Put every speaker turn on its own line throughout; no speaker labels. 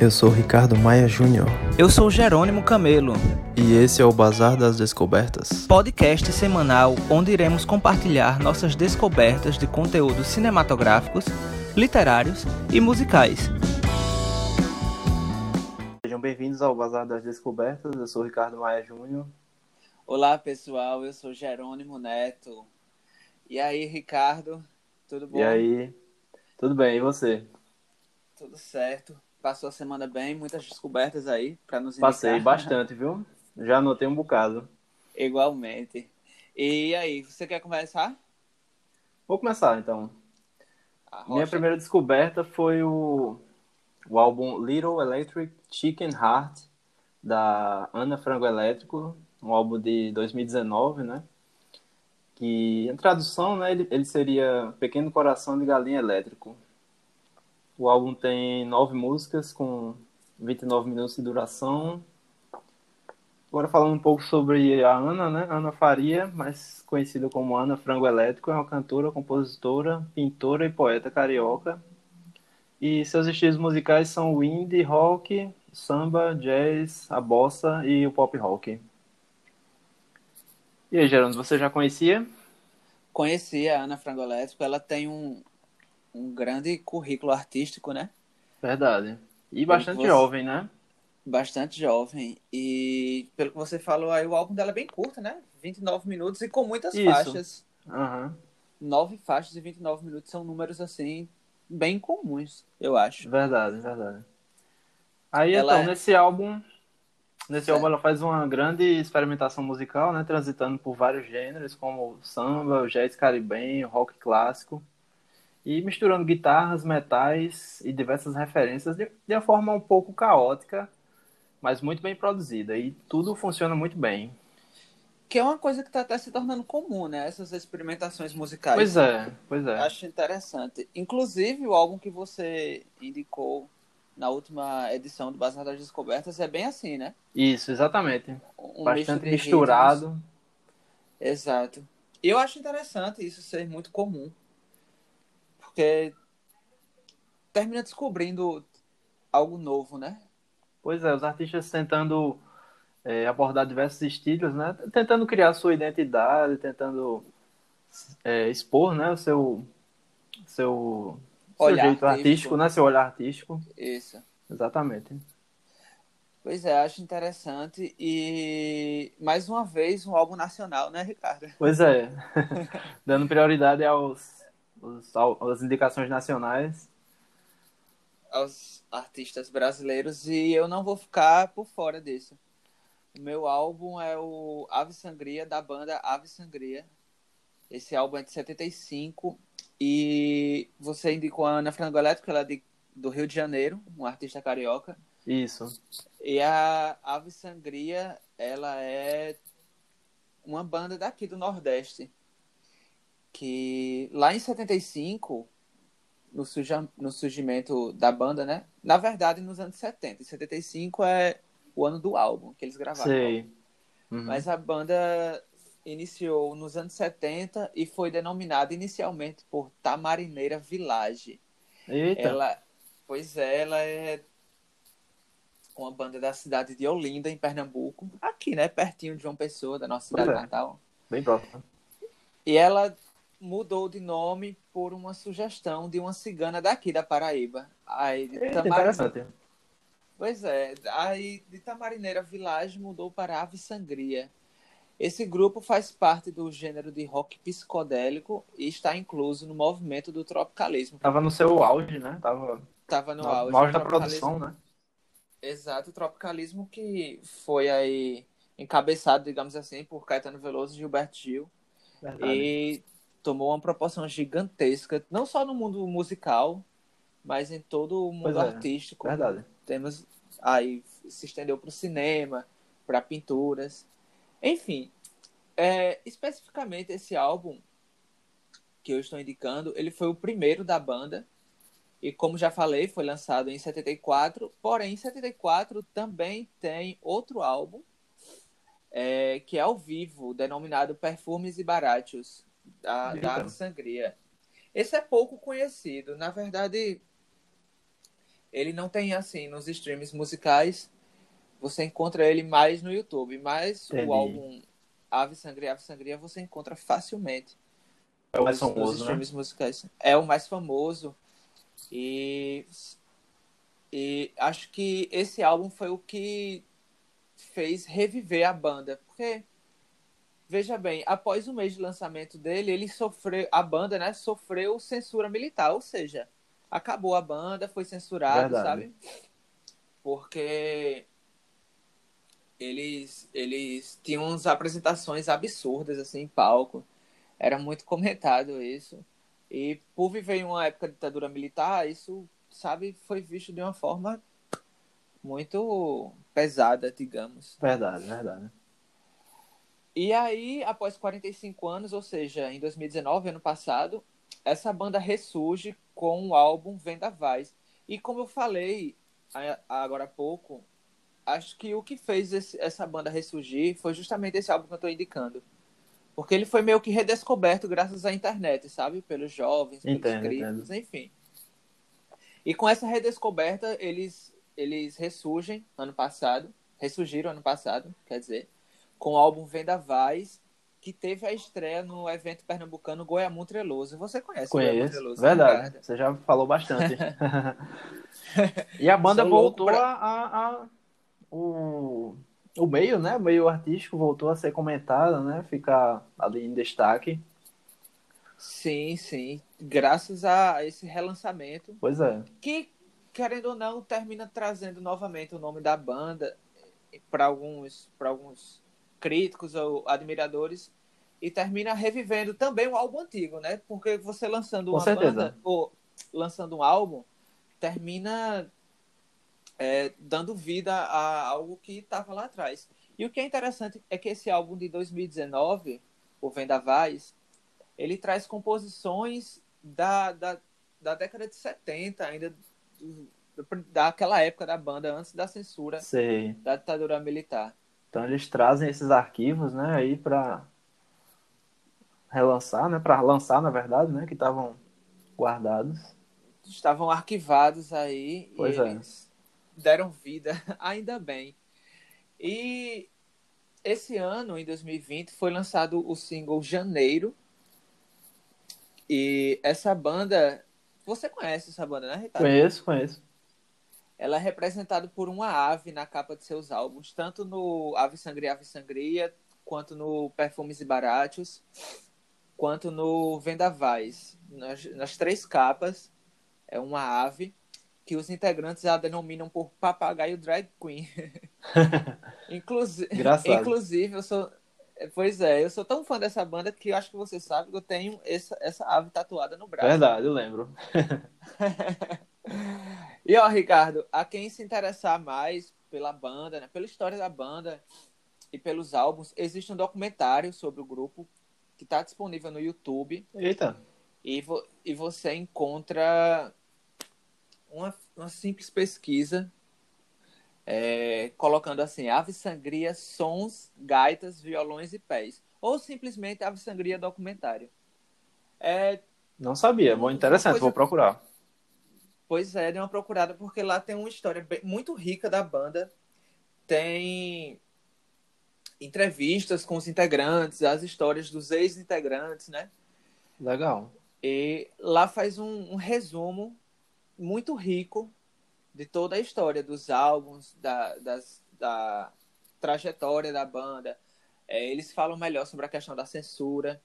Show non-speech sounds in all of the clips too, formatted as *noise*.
Eu sou Ricardo Maia Júnior.
Eu sou Jerônimo Camelo.
E esse é o Bazar das Descobertas.
Podcast semanal onde iremos compartilhar nossas descobertas de conteúdos cinematográficos, literários e musicais.
Sejam bem-vindos ao Bazar das Descobertas. Eu sou Ricardo Maia Júnior.
Olá, pessoal. Eu sou Jerônimo Neto. E aí, Ricardo? Tudo bom?
E aí? Tudo bem, e você?
Tudo certo. Passou a semana bem, muitas descobertas aí para nos indicar.
Passei bastante, viu? Já anotei um bocado. *laughs*
Igualmente. E aí, você quer começar?
Vou começar, então. Minha primeira descoberta foi o, o álbum Little Electric Chicken Heart, da Ana Frango Elétrico, um álbum de 2019, né? Que, em tradução, né, ele, ele seria Pequeno Coração de Galinha Elétrico. O álbum tem nove músicas com 29 minutos de duração. Agora falando um pouco sobre a Ana, né? Ana Faria, mais conhecida como Ana Frango Elétrico, é uma cantora, compositora, pintora e poeta carioca. E seus estilos musicais são o indie, rock, samba, jazz, a bossa e o pop rock. E aí, Gerando, você já conhecia?
Conhecia a Ana Frango Elétrico. Ela tem um, um grande currículo artístico, né?
Verdade. E bastante você... jovem, né?
Bastante jovem. E pelo que você falou aí, o álbum dela é bem curto, né? 29 minutos e com muitas
Isso.
faixas.
Uhum.
Nove faixas e 29 minutos são números, assim, bem comuns, eu acho.
Verdade, verdade. Aí,
Ela
então,
é-
nesse álbum... Nesse
Certo.
álbum ela faz uma grande experimentação musical, né? Transitando por vários gêneros, como samba, jazz caribenho, rock clássico. E misturando guitarras, metais e diversas referências de, de uma forma um pouco caótica, mas muito bem produzida. E tudo funciona muito bem.
Que é uma coisa que está até se tornando comum, né? Essas experimentações musicais.
Pois é, pois é.
Acho interessante. Inclusive, o álbum que você indicou na última edição do Bazar das Descobertas é bem assim, né?
Isso, exatamente.
Um
Bastante misturado.
ritmos. Exato. Eu acho interessante isso ser muito comum. Porque termina descobrindo algo novo, né?
Pois é, os artistas tentando é, abordar diversos estilos, né? Tentando criar sua identidade, tentando é, expor, né? O seu, seu, seu
Olhar
jeito artístico,
artístico.
né? Seu olhar artístico.
Isso.
Exatamente.
Pois é, acho interessante. E mais uma vez, um álbum nacional, né, Ricardo?
Pois é. *laughs* Dando prioridade aos, aos, às indicações nacionais.
aos artistas brasileiros e eu não vou ficar por fora disso. O meu álbum é o Ave Sangria, da banda Ave Sangria. Esse álbum é de 75 e você indicou a Ana Frango Elétrico, ela é de, do Rio de Janeiro, uma artista carioca.
Isso.
E a Ave Sangria, ela é uma banda daqui do Nordeste. Que lá em 75, no, surja, no surgimento da banda, né? Na verdade, nos anos 70. Em 75 é o ano do álbum que eles gravaram.
Sei. Uhum.
Mas a banda iniciou nos anos 70 e foi denominada inicialmente por Tamarineira Village.
Eita.
Ela, pois é, ela é uma banda da cidade de Olinda, em Pernambuco. Aqui, né? Pertinho de João Pessoa, da nossa cidade
é.
natal.
Bem próximo.
E ela mudou de nome por uma sugestão de uma cigana daqui da Paraíba. Aí, de
interessante.
Pois é, aí de Tamarineira Village mudou para Ave Sangria. Esse grupo faz parte do gênero de rock psicodélico e está incluso no movimento do tropicalismo.
Tava no seu auge, né? Tava
Estava no
no,
auge,
no auge da produção, né?
Exato, o tropicalismo que foi aí encabeçado, digamos assim, por Caetano Veloso e Gilberto Gil.
Verdade.
E tomou uma proporção gigantesca, não só no mundo musical, mas em todo o mundo
é,
artístico.
Verdade.
Temos aí se estendeu para o cinema, para pinturas, enfim. É, especificamente esse álbum que eu estou indicando, ele foi o primeiro da banda e como já falei, foi lançado em 74. Porém, em 74 também tem outro álbum é, que é ao vivo, denominado Perfumes e Baratos, da, da
Eita.
Sangria. Esse é pouco conhecido. Na verdade, ele não tem assim nos streams musicais. Você encontra ele mais no YouTube, mas Entendi. o álbum Ave Sangria, Ave Sangria você encontra facilmente.
É o mais nos, famoso, nos
né? streams né? musicais. É o mais famoso. E e acho que esse álbum foi o que fez reviver a banda, porque veja bem, após o mês de lançamento dele, ele sofreu a banda, né, sofreu censura militar, ou seja, acabou a banda, foi censurado, Verdade. sabe? Porque eles eles tinham umas apresentações absurdas assim em palco. Era muito comentado isso. E por viver em uma época de ditadura militar, isso sabe, foi visto de uma forma muito pesada, digamos.
Verdade, verdade.
E aí, após 45 anos, ou seja, em 2019, ano passado, essa banda ressurge com o álbum Vendavais. E como eu falei agora há pouco, acho que o que fez esse, essa banda ressurgir foi justamente esse álbum que eu estou indicando. Porque ele foi meio que redescoberto graças à internet, sabe? Pelos jovens, pelos entendo, críticos, entendo. enfim. E com essa redescoberta, eles, eles ressurgem ano passado, ressurgiram ano passado, quer dizer, com o álbum Vendavais, que teve a estreia no evento pernambucano Goiamum Treloso. Você conhece
Conheço, Treloso? Verdade, você já falou bastante. *laughs* e a banda Sou voltou pra... a, a, o, o meio, né? O meio artístico voltou a ser comentado, né? Ficar ali em destaque.
Sim, sim. Graças a esse relançamento.
Pois é.
Que, querendo ou não, termina trazendo novamente o nome da banda para alguns, alguns críticos ou admiradores e termina revivendo também o álbum antigo, né? Porque você lançando uma banda ou lançando um álbum termina é, dando vida a algo que estava lá atrás. E o que é interessante é que esse álbum de 2019, o Vendavais, ele traz composições da, da, da década de 70, ainda daquela época da banda, antes da censura
Sei.
da ditadura militar.
Então eles trazem esses arquivos, né, aí para relançar, né, para lançar, na verdade, né, que estavam guardados.
Estavam arquivados aí
pois
e
é.
eles deram vida, *laughs* ainda bem. E esse ano, em 2020, foi lançado o single Janeiro, e essa banda, você conhece essa banda, né, Ricardo?
Conheço, conheço.
Ela é representada por uma ave na capa de seus álbuns, tanto no Ave Sangria, Ave Sangria, quanto no Perfumes e Baratos, quanto no Vendavais. Nas, nas três capas, é uma ave que os integrantes a denominam por papagaio drag queen. *laughs* Inclusive, inclusive, eu sou, Pois é, eu sou tão fã dessa banda que eu acho que você sabe que eu tenho essa, essa ave tatuada no braço.
Verdade, eu lembro. *laughs*
e ó, Ricardo, a quem se interessar mais pela banda, né, pela história da banda e pelos álbuns, existe um documentário sobre o grupo que está disponível no YouTube.
Eita.
E, vo e você encontra uma, uma simples pesquisa é, colocando assim, ave sangria, sons, gaitas, violões e pés. Ou simplesmente ave sangria documentário. É,
Não sabia, muito interessante, coisa... vou procurar.
Pois é, dei uma procurada, porque lá tem uma história bem, muito rica da banda. Tem entrevistas com os integrantes, as histórias dos ex-integrantes, né?
Legal.
E lá faz um, um resumo muito rico de toda a história dos álbuns, da, das, da trajetória da banda. É, eles falam melhor sobre a questão da censura.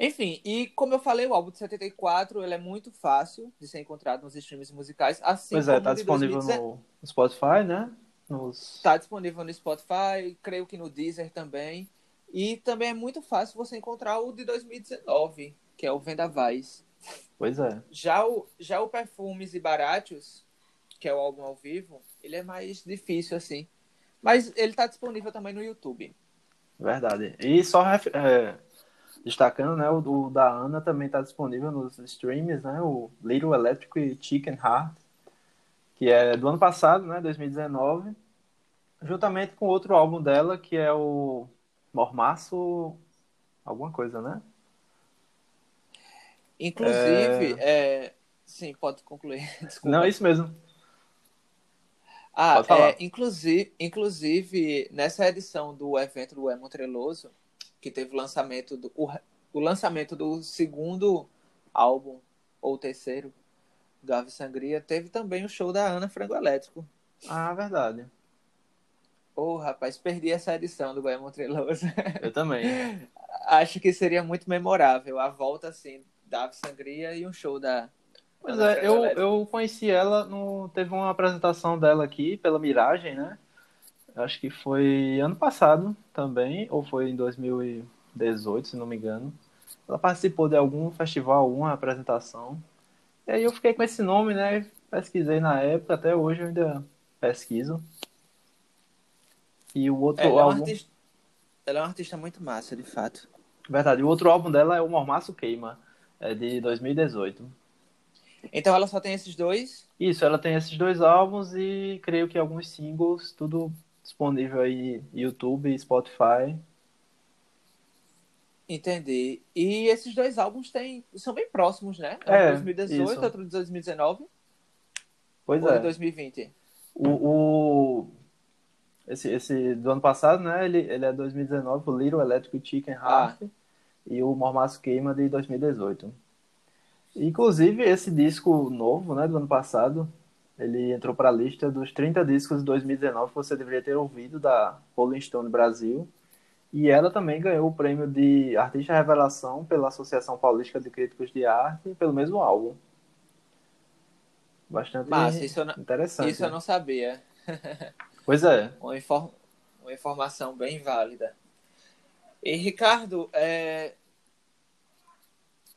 Enfim, e como eu falei, o álbum de 74 ele é muito fácil de ser encontrado nos streams musicais. Assim
pois é, tá disponível no Spotify, né?
Nos... Tá disponível no Spotify, creio que no Deezer também. E também é muito fácil você encontrar o de 2019, que é o Vendavais.
Pois é.
Já o, já o Perfumes e Baratos, que é o álbum ao vivo, ele é mais difícil assim. Mas ele está disponível também no YouTube.
Verdade. E só é, destacando, né, o do, da Ana também está disponível nos streams, né, o Little Electric Chicken Heart, que é do ano passado, né, 2019, juntamente com outro álbum dela, que é o Mormaço alguma coisa, né?
Inclusive, é... É... sim, pode concluir. *laughs*
Desculpa. Não, é isso mesmo.
Ah, é, inclusive, inclusive, nessa edição do evento do Emo Treloso, que teve o lançamento do, o, o lançamento do segundo álbum, ou terceiro, do Ave Sangria, teve também o show da Ana Frango Elétrico.
Ah, verdade.
Ô, oh, rapaz, perdi essa edição do Goiânia Treloso. *laughs*
Eu também.
Acho que seria muito memorável a volta, assim, da Ave Sangria e um show da.
Pois Ana é, eu, eu conheci ela, no, teve uma apresentação dela aqui pela Miragem, né? Acho que foi ano passado também, ou foi em 2018, se não me engano. Ela participou de algum festival, alguma apresentação. E aí eu fiquei com esse nome, né? Pesquisei na época, até hoje eu ainda pesquiso. E o outro
ela
álbum.
É um artista... Ela é uma artista muito massa, de fato.
Verdade. O outro álbum dela é o Mormaço Queima, é de 2018.
Então ela só tem esses dois?
Isso, ela tem esses dois álbuns e creio que alguns singles, tudo disponível aí YouTube Spotify.
Entendi. E esses dois álbuns têm, são bem próximos, né? Um é, de 2018, isso. outro de 2019.
Pois Ou é.
de 2020.
O, o, esse, esse do ano passado, né? Ele, ele é 2019, o Little Electric Chicken Heart. Ah. E o Mormaço Queima de 2018. Inclusive, esse disco novo, né, do ano passado, ele entrou para a lista dos 30 discos de 2019 que você deveria ter ouvido da Rolling Stone Brasil. E ela também ganhou o prêmio de Artista Revelação pela Associação Paulista de Críticos de Arte pelo mesmo álbum. Bastante
Massa, isso não,
interessante.
Isso eu não sabia. *laughs*
Pois é.
Uma, inform, uma informação bem válida. E Ricardo, é...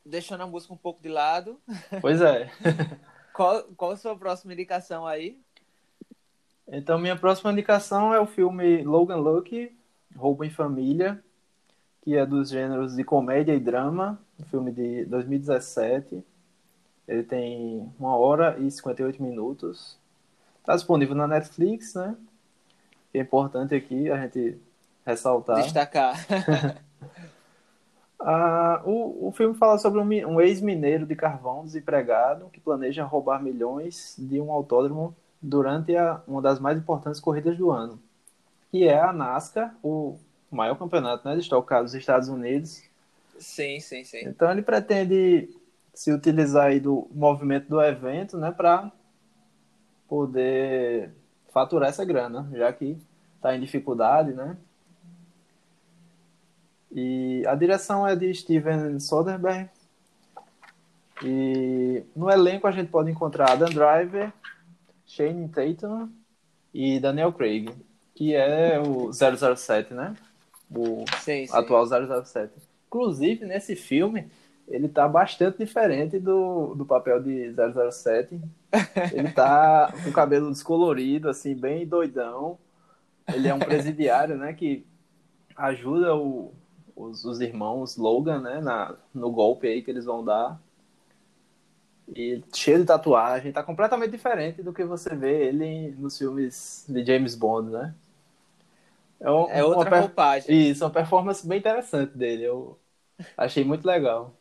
deixando a música um pouco de lado.
Pois é. *laughs*
qual, qual a sua próxima indicação aí?
Então, minha próxima indicação é o filme Logan Lucky, Roubo em Família, que é dos gêneros de comédia e drama, um filme de 2017. Ele tem uma hora e 58 minutos. Está disponível na Netflix, né? É importante aqui a gente ressaltar.
Destacar. *laughs*
ah, o, o filme fala sobre um, um ex-mineiro de carvão desempregado que planeja roubar milhões de um autódromo durante a, uma das mais importantes corridas do ano que é a NASCAR, o maior campeonato né, de Stock Car dos Estados Unidos.
Sim, sim, sim.
Então ele pretende se utilizar aí do movimento do evento, né, para poder faturar essa grana, já que está em dificuldade, né? E a direção é de Steven Soderbergh. E no elenco a gente pode encontrar Adam Driver, Shane Tatum e Daniel Craig que é o 007, né? O sim, sim. atual 007. Inclusive, nesse filme, ele tá bastante diferente do, do papel de 007. *laughs* Ele tá com o cabelo descolorido, assim, bem doidão. Ele é um presidiário, né, que ajuda o, os, os irmãos Logan, né, na, no golpe aí que eles vão dar. E cheio de tatuagem, tá completamente diferente do que você vê ele nos filmes de James Bond, né?
É, um, é outra per... roupagem.
Isso, uma performance bem interessante dele. Eu achei muito legal.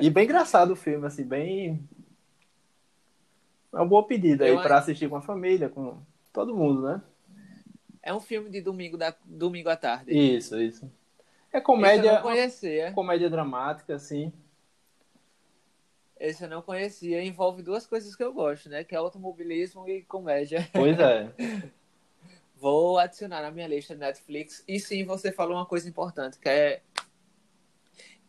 E bem engraçado o filme, assim, bem. É uma boa pedida aí para assistir com a família, com todo mundo, né?
É um filme de domingo, da... domingo à tarde.
Isso, isso. É comédia. Esse
eu não conhecia.
Comédia dramática, assim.
Esse eu não conhecia. Envolve duas coisas que eu gosto, né? Que é automobilismo e comédia.
Pois é. *laughs*
Vou adicionar na minha lista Netflix. E sim, você falou uma coisa importante, que é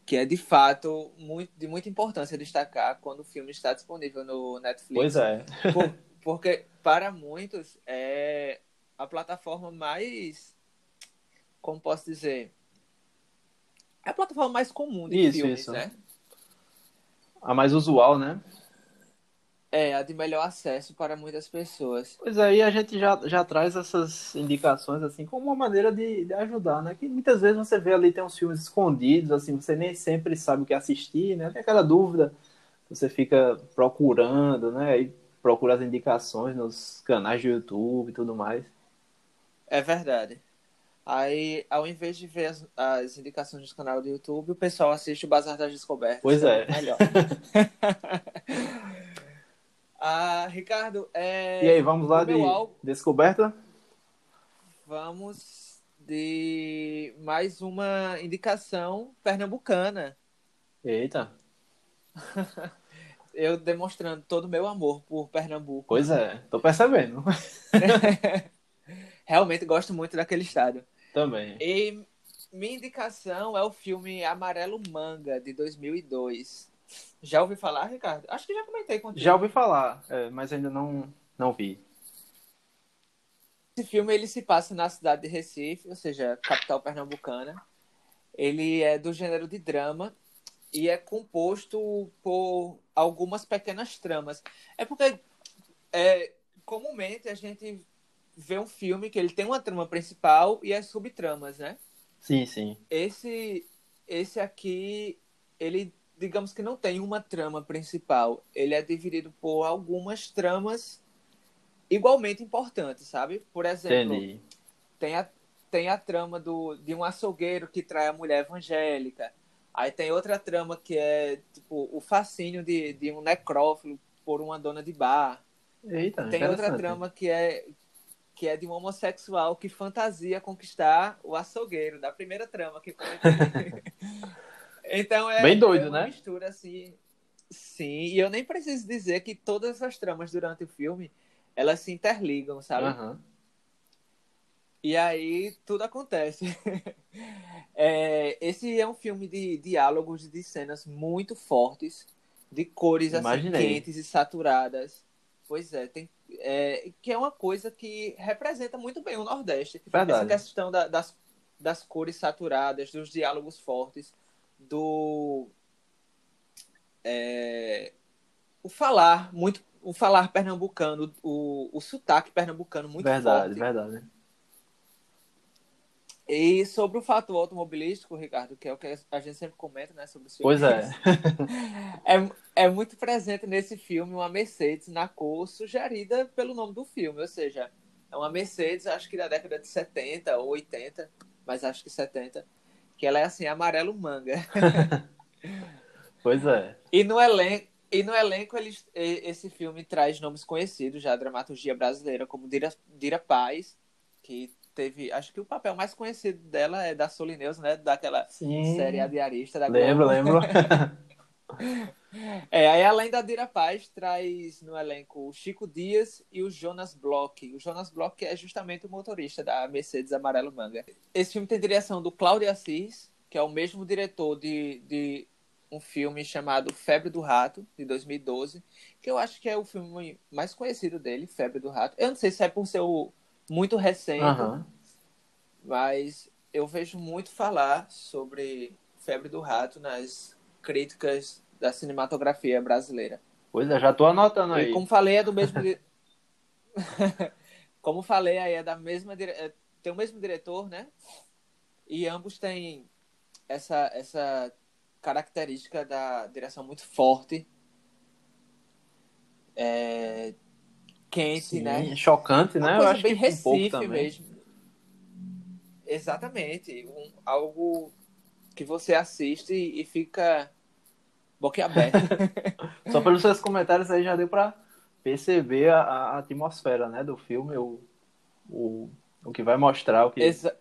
que é de fato muito, de muita importância destacar quando o filme está disponível no Netflix.
Pois é.
Por, porque para muitos é a plataforma mais, como posso dizer, é a plataforma mais comum de isso, filmes, isso. né?
A mais usual, né?
É, a de melhor acesso para muitas pessoas.
Pois aí a gente já, já traz essas indicações assim como uma maneira de, de ajudar, né? Que muitas vezes você vê ali tem uns filmes escondidos, assim, você nem sempre sabe o que assistir, né? Tem aquela dúvida, você fica procurando, né? E procura as indicações nos canais de YouTube e tudo mais.
É verdade. Aí, ao invés de ver as, as indicações do canal do YouTube, o pessoal assiste o Bazar das Descobertas.
Pois é.
Melhor. *laughs* Ah, Ricardo, é...
E aí, vamos lá de álbum... descoberta?
Vamos de mais uma indicação pernambucana.
Eita. *laughs*
Eu demonstrando todo o meu amor por Pernambuco.
Pois é, tô percebendo. *laughs*
Realmente gosto muito daquele estado.
Também.
E minha indicação é o filme Amarelo Manga, de 2002. Já ouvi falar, Ricardo? Acho que já comentei contigo.
Já ouvi falar, é, mas ainda não, não vi.
Esse filme ele se passa na cidade de Recife, ou seja, capital pernambucana. Ele é do gênero de drama e é composto por algumas pequenas tramas. É porque é, comumente a gente vê um filme que ele tem uma trama principal e as subtramas, né?
Sim, sim.
Esse, esse aqui, ele, digamos que não tem uma trama principal. Ele é dividido por algumas tramas igualmente importantes, sabe? Por exemplo, Entendi. tem a, tem a trama do, de um açougueiro que trai a mulher evangélica. Aí tem outra trama que é tipo o fascínio de, de um necrófilo por uma dona de bar.
Eita,
tem outra trama que é que é de um homossexual que fantasia conquistar o açougueiro, da primeira trama que *laughs* Então é,
Bem doido,
é
uma
né? mistura assim. Sim, e eu nem preciso dizer que todas as tramas durante o filme elas se interligam, sabe?
Uhum.
E aí tudo acontece. *laughs* é, esse é um filme de diálogos de cenas muito fortes, de cores assim, quentes e saturadas. Pois é, tem é, que é uma coisa que representa muito bem o Nordeste.
Verdade.
Essa questão da, das, das cores saturadas, dos diálogos fortes, do. É, o falar muito. O falar pernambucano, o, o sotaque pernambucano muito
verdade,
forte.
Verdade, verdade.
E sobre o fato automobilístico, Ricardo, que é o que a gente sempre comenta, né, sobre os
filmes. Pois é. *laughs*
é. É muito presente nesse filme uma Mercedes na cor sugerida pelo nome do filme, ou seja, é uma Mercedes, acho que da década de 70 ou 80, mas acho que 70, que ela é assim, amarelo manga. *laughs*
pois é.
E no elenco, e no elenco eles, esse filme traz nomes conhecidos já, a dramaturgia brasileira, como Dira, Dira Paz, que teve. Acho que o papel mais conhecido dela é da Solineus, né? Daquela Sim. série diarista da
Lembro, lembro. *laughs*
é, aí além da Dira Paz, traz no elenco o Chico Dias e o Jonas Bloch. O Jonas Bloch é justamente o motorista da Mercedes Amarelo Manga. Esse filme tem direção do Cláudio Assis, que é o mesmo diretor de, de um filme chamado Febre do Rato, de 2012, que eu acho que é o filme mais conhecido dele, Febre do Rato. Eu não sei se é por ser o muito recente, uhum. mas eu vejo muito falar sobre Febre do Rato nas críticas da cinematografia brasileira.
Pois é, já tô anotando aí.
E como falei, é do mesmo. *laughs* como falei, aí é da mesma. Dire... É, tem o mesmo diretor, né? E ambos têm essa, essa característica da direção muito forte. É, quente, Sim, né?
Chocante, né?
Uma coisa Eu acho bem que Recife um mesmo. Exatamente. Um, algo que você assiste e fica boquiaberto. *laughs*
Só pelos seus comentários aí já deu para perceber a, a, atmosfera, né, do filme, o, o, o que vai mostrar, o que...
Exa...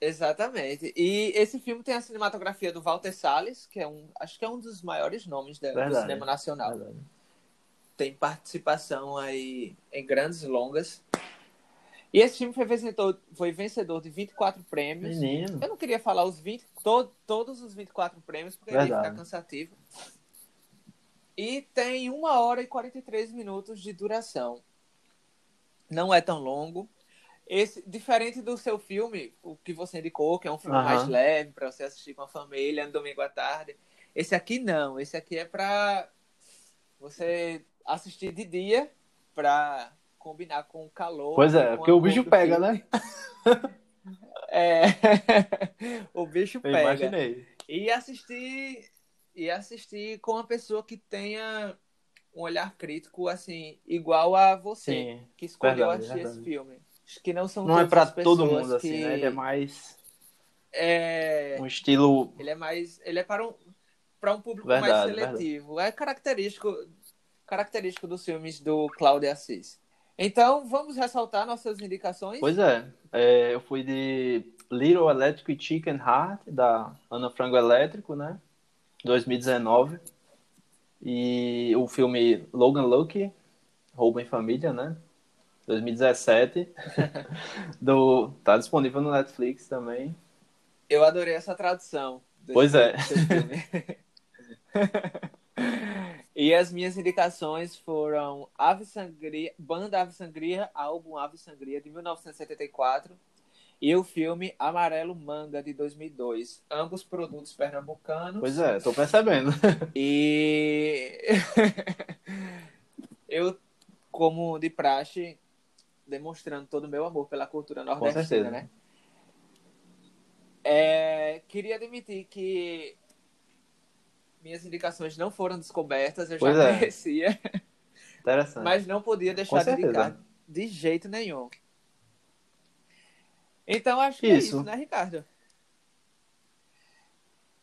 Exatamente. E esse filme tem a cinematografia do Walter Salles, que é um, acho que é um dos maiores nomes do cinema nacional. Verdade tem participação aí em grandes longas. E esse filme foi vencedor, foi vencedor de 24 prêmios.
Menino.
Eu não queria falar os 20, to, todos os 24 prêmios, porque Verdade. ia ficar cansativo. E tem 1 hora e 43 minutos de duração. Não é tão longo. Esse, diferente do seu filme, o que você indicou, que é um filme uhum. mais leve para você assistir com a família no domingo à tarde. Esse aqui não. Esse aqui é para você assistir de dia pra combinar com o calor.
Pois é, porque o bicho pega, né? *laughs*
é, *laughs* o bicho
Eu
pega.
Imaginei.
E assistir e assistir com uma pessoa que tenha um olhar crítico assim igual a você
Sim,
que escolheu verdade, assistir verdade. esse filme. Que não são
não é para todo mundo assim, né? Ele é mais
é
um estilo.
Ele é mais ele é para um para um público verdade, mais seletivo. É característico, característico dos filmes do Cláudio Assis. Então, vamos ressaltar nossas indicações?
Pois é. é eu fui de Little Electric Chicken Heart, da Ana Frango Elétrico, né? 2019. E o filme Logan Lucky, Roubo em Família, né? 2017. *laughs* do, tá disponível no Netflix também.
Eu adorei essa tradução.
Pois é. *laughs*
e as minhas indicações foram Ave Sangria, Banda Ave Sangria, álbum Ave Sangria de 1974 e o filme Amarelo Manga de 2002, ambos produtos pernambucanos.
Pois é, tô percebendo. *laughs*
E *laughs* eu, como de praxe, demonstrando todo o meu amor pela cultura nordestina, né? É, queria admitir que minhas indicações não foram descobertas, eu pois já é. conhecia.
Interessante.
Mas não podia deixar de indicar de jeito nenhum. Então acho que isso. é isso, né, Ricardo?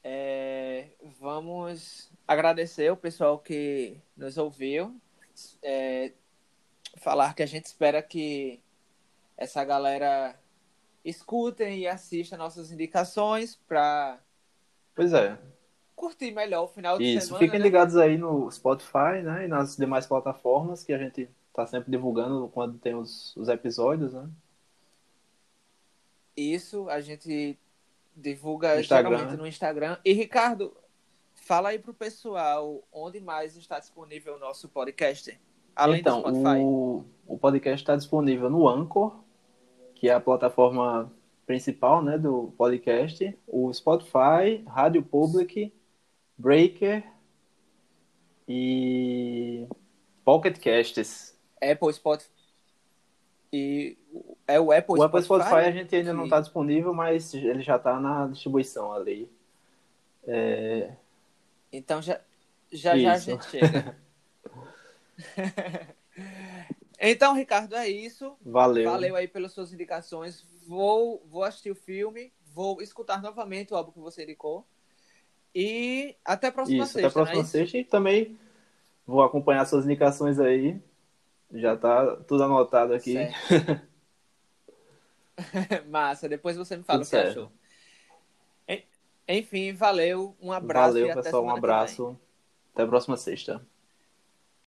É, vamos agradecer o pessoal que nos ouviu. É, falar que a gente espera que essa galera escutem e assistam nossas indicações para
Pois é.
Curtir melhor o final de
Isso,
semana.
fiquem né? ligados aí no Spotify, né? E nas demais plataformas que a gente tá sempre divulgando quando tem os, os episódios, né?
Isso, a gente divulga no geralmente no Instagram. E Ricardo, fala aí pro pessoal onde mais está disponível o nosso podcast. Além
então,
do Spotify.
O, o podcast está disponível no Anchor, que é a plataforma principal né, do podcast, o Spotify, Rádio Public, Breaker e Pocket Casts.
Apple Spotify. E é o Apple
O Apple Spotify, Spotify a gente ainda que... não está disponível, mas ele já está na distribuição ali. É...
Então já já, já a gente chega. *laughs* Então, Ricardo, é isso.
Valeu.
Valeu aí pelas suas indicações. Vou, vou assistir o filme, vou escutar novamente o álbum que você indicou. E até a próxima
isso,
sexta.
Até a próxima
é
sexta e também vou acompanhar suas indicações aí. Já tá tudo anotado aqui. *laughs*
Massa, depois você me fala tudo o que certo. achou. Enfim, valeu, um abraço.
Valeu, pessoal, um abraço. Até a próxima sexta.